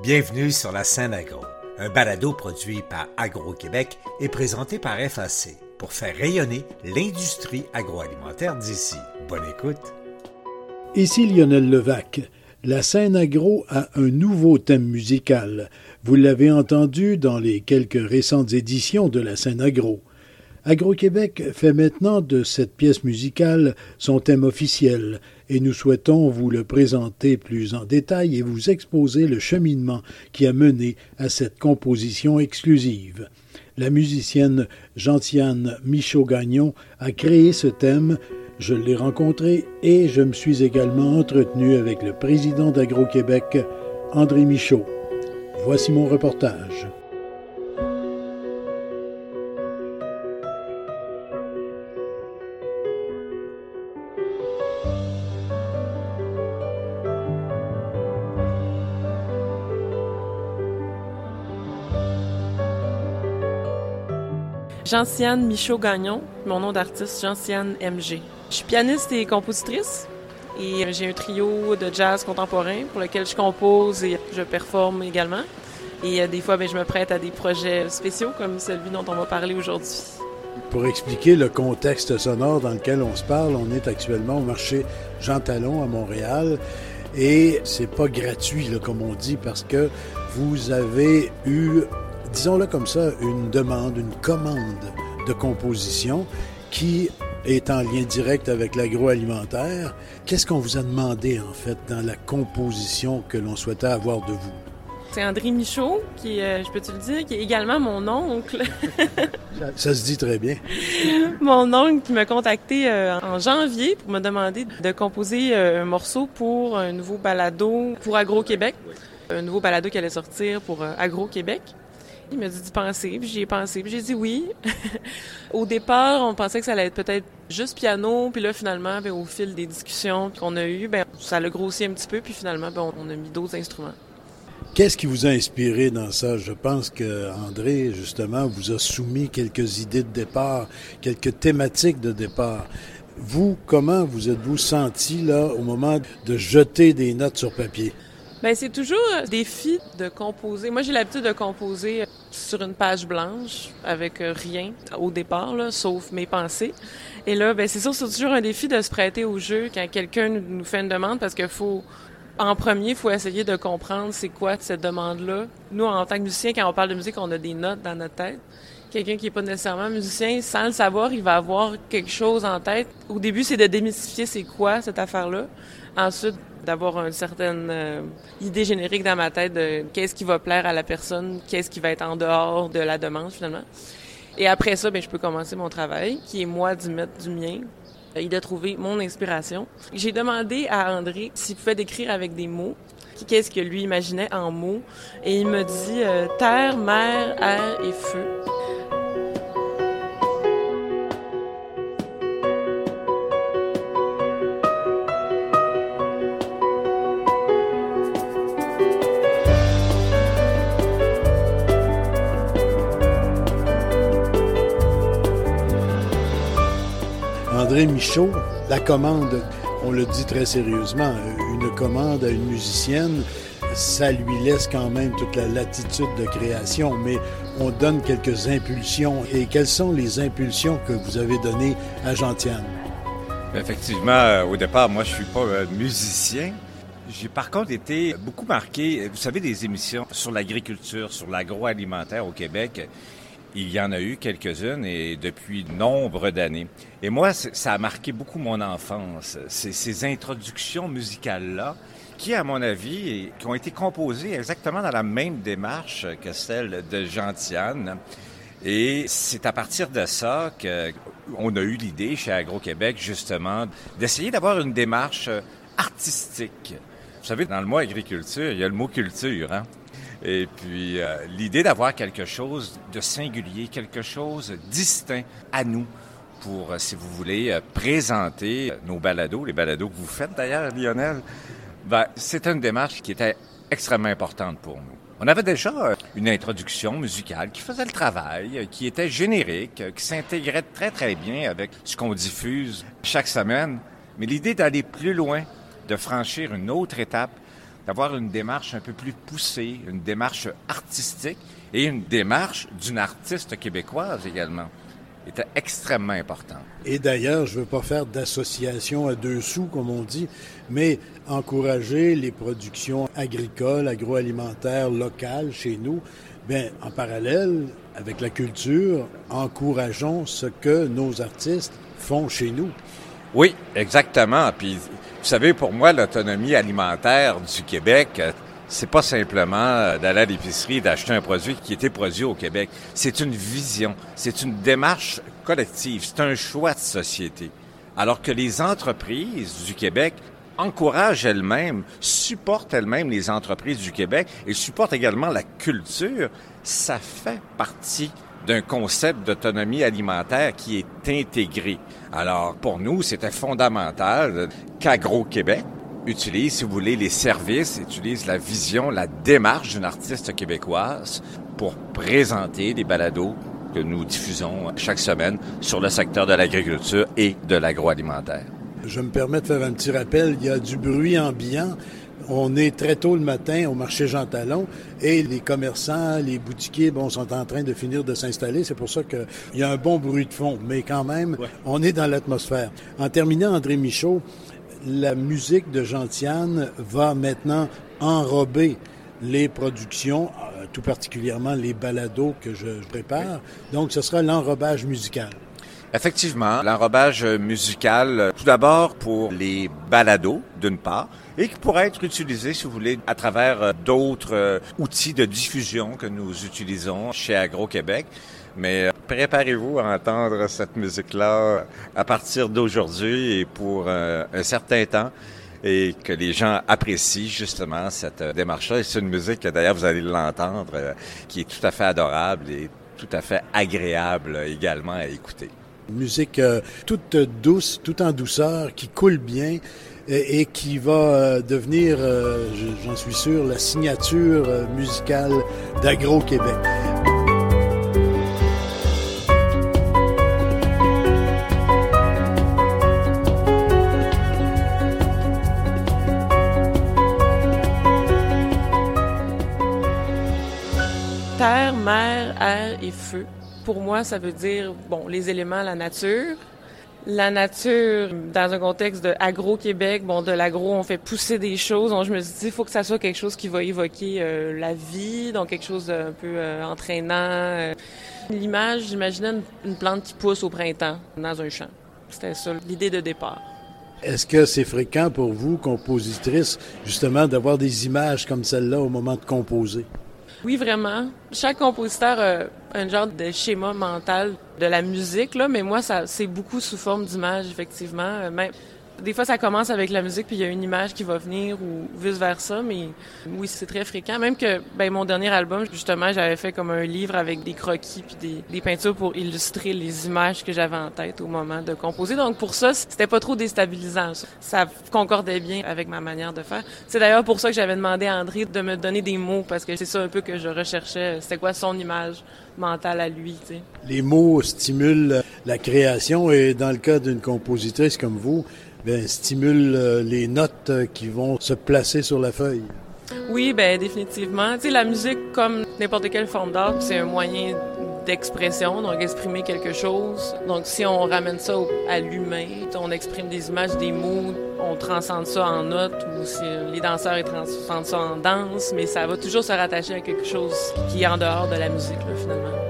Bienvenue sur la scène agro, un balado produit par Agro-Québec et présenté par FAC pour faire rayonner l'industrie agroalimentaire d'ici. Bonne écoute. Ici Lionel Levac. La scène agro a un nouveau thème musical. Vous l'avez entendu dans les quelques récentes éditions de la scène agro. Agro-Québec fait maintenant de cette pièce musicale son thème officiel et nous souhaitons vous le présenter plus en détail et vous exposer le cheminement qui a mené à cette composition exclusive. La musicienne Gentiane Michaud-Gagnon a créé ce thème, je l'ai rencontré et je me suis également entretenu avec le président d'Agro-Québec, André Michaud. Voici mon reportage. Gentiane Michaud-Gagnon, mon nom d'artiste, Gentiane MG. Je suis pianiste et compositrice et j'ai un trio de jazz contemporain pour lequel je compose et je performe également. Et euh, des fois, ben, je me prête à des projets spéciaux comme celui dont on va parler aujourd'hui. Pour expliquer le contexte sonore dans lequel on se parle, on est actuellement au marché Jean Talon à Montréal et c'est pas gratuit, comme on dit, parce que vous avez eu disons-le comme ça, une demande, une commande de composition qui est en lien direct avec l'agroalimentaire. Qu'est-ce qu'on vous a demandé, en fait, dans la composition que l'on souhaitait avoir de vous? C'est André Michaud, qui, euh, je peux te le dire, qui est également mon oncle. ça, se dit très bien. mon oncle qui m'a contacté euh, en janvier pour me demander de composer euh, un morceau pour un nouveau balado pour Agro-Québec. Un nouveau balado qui allait sortir pour Agro-Québec. Il m'a dit d'y penser, puis j'y ai pensé, puis j'ai dit oui. au départ, on pensait que ça allait être peut-être juste piano, puis là, finalement, ben, au fil des discussions qu'on a eues, ben, ça l'a grossi un petit peu, puis finalement, ben, on a mis d'autres instruments. Qu'est-ce qui vous a inspiré dans ça? Je pense que André, justement, vous a soumis quelques idées de départ, quelques thématiques de départ. Vous, comment vous êtes-vous senti là au moment de jeter des notes sur papier? Ben c'est toujours un défi de composer. Moi, j'ai l'habitude de composer sur une page blanche avec rien au départ, là, sauf mes pensées. Et là, ben c'est sûr, c'est toujours un défi de se prêter au jeu quand quelqu'un nous fait une demande parce qu'il faut en premier, il faut essayer de comprendre c'est quoi cette demande-là. Nous, en tant que musicien, quand on parle de musique, on a des notes dans notre tête. Quelqu'un qui n'est pas nécessairement musicien, sans le savoir, il va avoir quelque chose en tête. Au début, c'est de démystifier c'est quoi cette affaire-là. Ensuite, d'avoir une certaine euh, idée générique dans ma tête de qu'est-ce qui va plaire à la personne, qu'est-ce qui va être en dehors de la demande finalement. Et après ça, ben, je peux commencer mon travail, qui est moi d'y mettre du mien et de trouver mon inspiration. J'ai demandé à André s'il pouvait décrire avec des mots qu'est-ce que lui imaginait en mots. Et il me dit euh, terre, mer, air et feu. André Michaud, la commande, on le dit très sérieusement, une commande à une musicienne, ça lui laisse quand même toute la latitude de création, mais on donne quelques impulsions. Et quelles sont les impulsions que vous avez données à Gentiane? Effectivement, euh, au départ, moi, je suis pas euh, musicien. J'ai par contre été beaucoup marqué, vous savez, des émissions sur l'agriculture, sur l'agroalimentaire au Québec. Il y en a eu quelques-unes et depuis nombre d'années. Et moi, ça a marqué beaucoup mon enfance. Ces, ces introductions musicales-là, qui, à mon avis, qui ont été composées exactement dans la même démarche que celle de Gentiane. Et c'est à partir de ça qu'on a eu l'idée chez Agro-Québec, justement, d'essayer d'avoir une démarche artistique. Vous savez, dans le mot agriculture, il y a le mot culture, hein? Et puis, euh, l'idée d'avoir quelque chose de singulier, quelque chose distinct à nous pour, euh, si vous voulez, euh, présenter nos balados, les balados que vous faites d'ailleurs, Lionel, ben, c'est une démarche qui était extrêmement importante pour nous. On avait déjà une introduction musicale qui faisait le travail, qui était générique, qui s'intégrait très très bien avec ce qu'on diffuse chaque semaine. Mais l'idée d'aller plus loin, de franchir une autre étape, d'avoir une démarche un peu plus poussée, une démarche artistique et une démarche d'une artiste québécoise également était extrêmement important. Et d'ailleurs, je ne veux pas faire d'association à deux sous, comme on dit, mais encourager les productions agricoles, agroalimentaires locales chez nous. Bien, en parallèle avec la culture, encourageons ce que nos artistes font chez nous. Oui, exactement. Puis, vous savez, pour moi, l'autonomie alimentaire du Québec, c'est pas simplement euh, d'aller à l'épicerie et d'acheter un produit qui était produit au Québec. C'est une vision, c'est une démarche collective, c'est un choix de société. Alors que les entreprises du Québec encouragent elles-mêmes, supportent elles-mêmes les entreprises du Québec et supportent également la culture, ça fait partie d'un concept d'autonomie alimentaire qui est intégré. Alors, pour nous, c'était fondamental qu'Agro-Québec utilise, si vous voulez, les services, utilise la vision, la démarche d'une artiste québécoise pour présenter des balados que nous diffusons chaque semaine sur le secteur de l'agriculture et de l'agroalimentaire. Je me permets de faire un petit rappel. Il y a du bruit ambiant. On est très tôt le matin au marché Jean Talon et les commerçants, les boutiquiers, bon, sont en train de finir de s'installer. C'est pour ça qu'il y a un bon bruit de fond. Mais quand même, on est dans l'atmosphère. En terminant, André Michaud, la musique de Gentiane va maintenant enrober les productions, euh, tout particulièrement les balados que je, prépare. Donc, ce sera l'enrobage musical. Effectivement, l'enrobage musical, euh, tout d'abord pour les balados, d'une part, et qui pourrait être utilisé, si vous voulez, à travers euh, d'autres outils de diffusion que nous utilisons chez Agro-Québec. Mais préparez-vous à entendre cette musique-là à partir d'aujourd'hui et pour euh, un certain temps et que les gens apprécient justement cette euh, démarche-là. c'est une musique que d'ailleurs vous allez l'entendre, euh, qui est tout à fait adorable et tout à fait agréable également à écouter. Une musique toute douce, tout en douceur, qui coule bien et, qui va devenir, j'en suis sûr, la signature musicale d'Agro-Québec. terre, mer, air et feu. Pour moi, ça veut dire, bon, les éléments, la nature. La nature, dans un contexte de agro-Québec, bon, de l'agro, on fait pousser des choses. Donc, je me suis dit, il faut que ça soit quelque chose qui va évoquer euh, la vie, donc quelque chose d'un peu euh, entraînant. Euh. L'image, j'imaginais une, une plante qui pousse au printemps dans un champ. C'était ça l'idée de départ. Est-ce que c'est fréquent pour vous, compositrice, justement, d'avoir des images comme celle-là au moment de composer? Oui, vraiment. Chaque compositeur a un genre de schéma mental de la musique, là, mais moi, ça, c'est beaucoup sous forme d'image, effectivement. Même, des fois, ça commence avec la musique, puis il y a une image qui va venir ou vice-versa, mais oui, c'est très fréquent. Même que ben, mon dernier album, justement, j'avais fait comme un livre avec des croquis puis des, des peintures pour illustrer les images que j'avais en tête au moment de composer. Donc pour ça, c'était pas trop déstabilisant. Ça concordait bien avec ma manière de faire. C'est d'ailleurs pour ça que j'avais demandé à André de me donner des mots, parce que c'est ça un peu que je recherchais. C'était quoi son image? Mentale à lui, tu sais. Les mots stimulent la création et dans le cas d'une compositrice comme vous, ben, stimule euh, les notes qui vont se placer sur la feuille. Oui, ben définitivement. Tu sais, la musique, comme n'importe quelle forme d'art, c'est un moyen d'expression, donc exprimer quelque chose. Donc si on ramène ça à l'humain, on exprime des images, des mots, on transcende ça en notes, ou si les danseurs transcendent ça en danse, mais ça va toujours se rattacher à quelque chose qui est en dehors de la musique, finalement.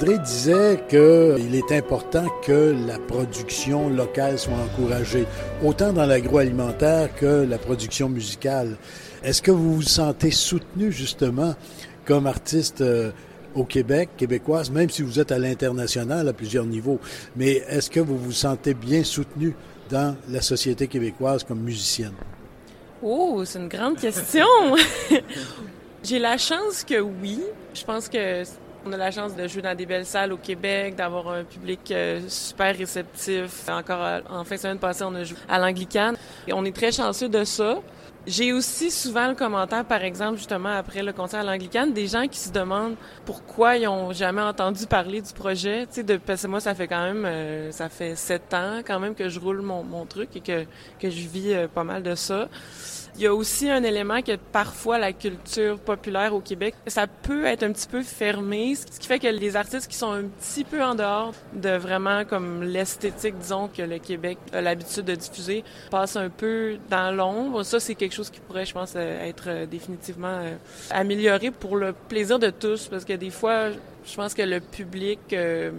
André disait qu'il est important que la production locale soit encouragée, autant dans l'agroalimentaire que la production musicale. Est-ce que vous vous sentez soutenu justement comme artiste euh, au Québec, québécoise, même si vous êtes à l'international à plusieurs niveaux, mais est-ce que vous vous sentez bien soutenu dans la société québécoise comme musicienne? Oh, c'est une grande question. J'ai la chance que oui. Je pense que On a la chance de jouer dans des belles salles au Québec, d'avoir un public euh, super réceptif. Encore euh, en fin de semaine passée, on a joué à l'Anglicane. On est très chanceux de ça. J'ai aussi souvent le commentaire, par exemple, justement, après le concert à l'Anglicane, des gens qui se demandent pourquoi ils ont jamais entendu parler du projet. Tu sais, de, parce que moi, ça fait quand même, euh, ça fait sept ans quand même que je roule mon, truc et que, que je vis pas mal de ça. Il y a aussi un élément que parfois la culture populaire au Québec, ça peut être un petit peu fermé, ce qui fait que les artistes qui sont un petit peu en dehors de vraiment comme l'esthétique, disons, que le Québec a l'habitude de diffuser, passent un peu dans l'ombre. Ça, c'est quelque chose qui pourrait, je pense, être définitivement euh, amélioré pour le plaisir de tous, parce que des fois, je pense que le public euh,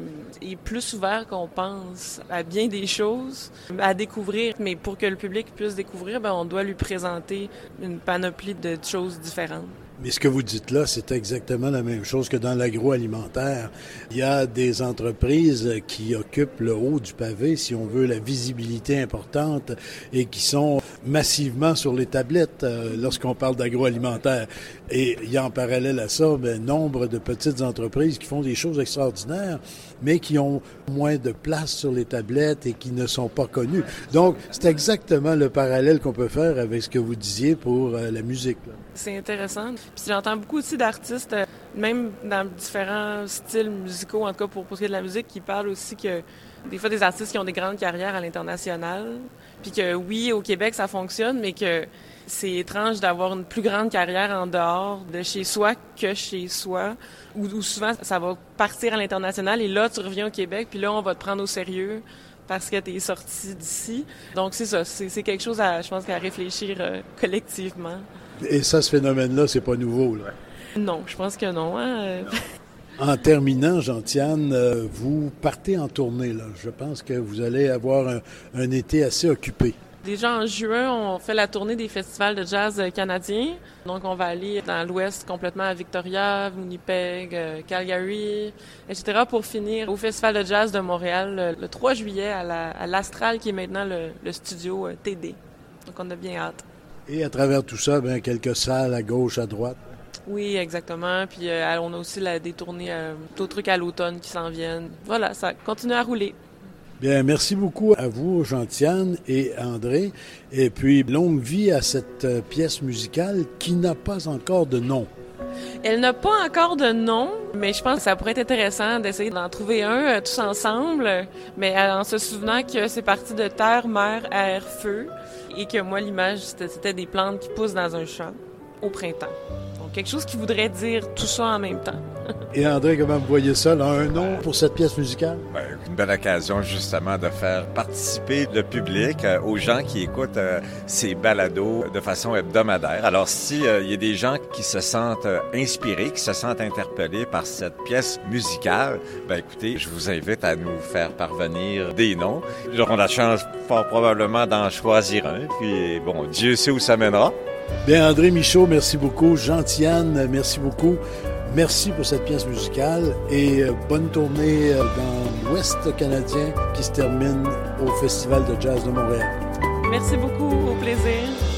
est plus ouvert qu'on pense à bien des choses, à découvrir. Mais pour que le public puisse découvrir, ben, on doit lui présenter une panoplie de choses différentes. Mais ce que vous dites là, c'est exactement la même chose que dans l'agroalimentaire. Il y a des entreprises qui occupent le haut du pavé, si on veut, la visibilité importante et qui sont massivement sur les tablettes euh, lorsqu'on parle d'agroalimentaire. Et il y a en parallèle à ça, ben, nombre de petites entreprises qui font des choses extraordinaires, mais qui ont moins de place sur les tablettes et qui ne sont pas connues. Donc, c'est exactement le parallèle qu'on peut faire avec ce que vous disiez pour euh, la musique. C'est intéressant. Puis j'entends beaucoup aussi d'artistes, euh, même dans différents styles musicaux, en tout cas pour ce qui est de la musique, qui parlent aussi que des fois des artistes qui ont des grandes carrières à l'international, puis que oui, au Québec, ça fonctionne, mais que c'est étrange d'avoir une plus grande carrière en dehors de chez soi que chez soi, où, souvent ça va partir à l'international et là, tu reviens au Québec, puis là, on va te prendre au sérieux parce que tu es sorti d'ici. Donc, c'est ça. C'est quelque chose, à, je pense, à réfléchir euh, collectivement. Et ça, ce phénomène-là, c'est pas nouveau, là? Non, je pense que non. Hein? En terminant, Gentiane, euh, vous partez en tournée. Là. Je pense que vous allez avoir un, un, été assez occupé. Déjà en juin, on fait la tournée des festivals de jazz canadiens. Donc, on va aller dans l'ouest complètement à Victoria, Winnipeg, euh, Calgary, etc. pour finir au Festival de jazz de Montréal le 3 juillet à l'Astral, qui est maintenant le, le studio euh, TD. Donc, on a bien hâte. Et à travers tout ça, bien, quelques salles à gauche, à droite? Oui, exactement. Puis euh, on a aussi la, des tournées, euh, d'autres trucs à l'automne qui s'en viennent. Voilà, ça continue à rouler. Bien, merci beaucoup à vous, Gentiane et André. Et puis, longue vie à cette euh, pièce musicale qui n'a pas encore de nom. Elle n'a pas encore de nom, mais je pense que ça pourrait être intéressant d'essayer d'en trouver un euh, tous ensemble, mais en se souvenant que c'est parti de terre, mer, air, feu, et que moi, l'image, c'était des plantes qui poussent dans un champ au printemps. Donc, quelque chose qui voudrait dire tout ça en même temps. Et André, comment vous voyez ça, là, un nom pour cette pièce musicale? Ben, une belle occasion, justement, de faire participer le public euh, aux gens qui écoutent euh, ces balados de façon hebdomadaire. Alors, s'il euh, y a des gens qui se sentent inspirés, qui se sentent interpellés par cette pièce musicale, ben écoutez, je vous invite à nous faire parvenir des noms. Nous aurons la chance, fort probablement, d'en choisir un. Puis, bon, Dieu sait où ça mènera. Bien, André Michaud, merci beaucoup. Gentiane, merci beaucoup. Merci pour cette pièce musicale et euh, bonne tournée euh, dans l'Ouest canadien qui se termine au Festival de jazz de Montréal. Merci beaucoup, au plaisir.